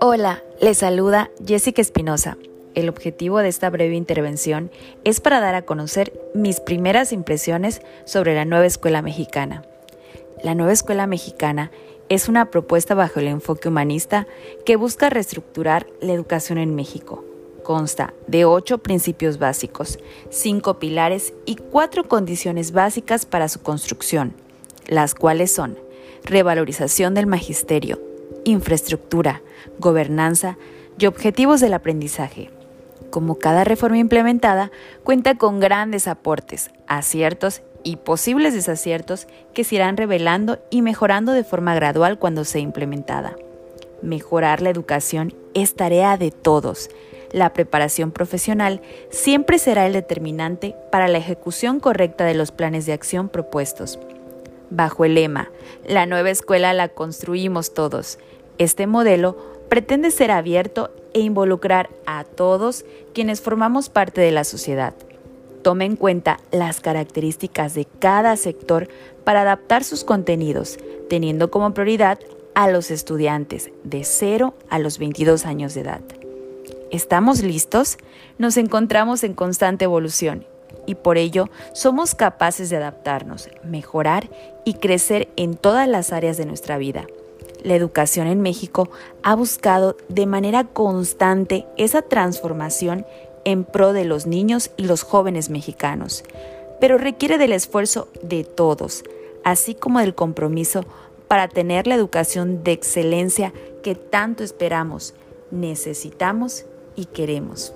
Hola, les saluda Jessica Espinosa. El objetivo de esta breve intervención es para dar a conocer mis primeras impresiones sobre la nueva escuela mexicana. La nueva escuela mexicana es una propuesta bajo el enfoque humanista que busca reestructurar la educación en México. Consta de ocho principios básicos, cinco pilares y cuatro condiciones básicas para su construcción, las cuales son revalorización del magisterio, infraestructura, gobernanza y objetivos del aprendizaje. Como cada reforma implementada, cuenta con grandes aportes, aciertos y posibles desaciertos que se irán revelando y mejorando de forma gradual cuando sea implementada. Mejorar la educación es tarea de todos. La preparación profesional siempre será el determinante para la ejecución correcta de los planes de acción propuestos. Bajo el lema, la nueva escuela la construimos todos, este modelo pretende ser abierto e involucrar a todos quienes formamos parte de la sociedad. Tome en cuenta las características de cada sector para adaptar sus contenidos, teniendo como prioridad a los estudiantes de 0 a los 22 años de edad. ¿Estamos listos? Nos encontramos en constante evolución y por ello somos capaces de adaptarnos, mejorar y crecer en todas las áreas de nuestra vida la educación en México ha buscado de manera constante esa transformación en pro de los niños y los jóvenes mexicanos, pero requiere del esfuerzo de todos, así como del compromiso para tener la educación de excelencia que tanto esperamos, necesitamos y queremos.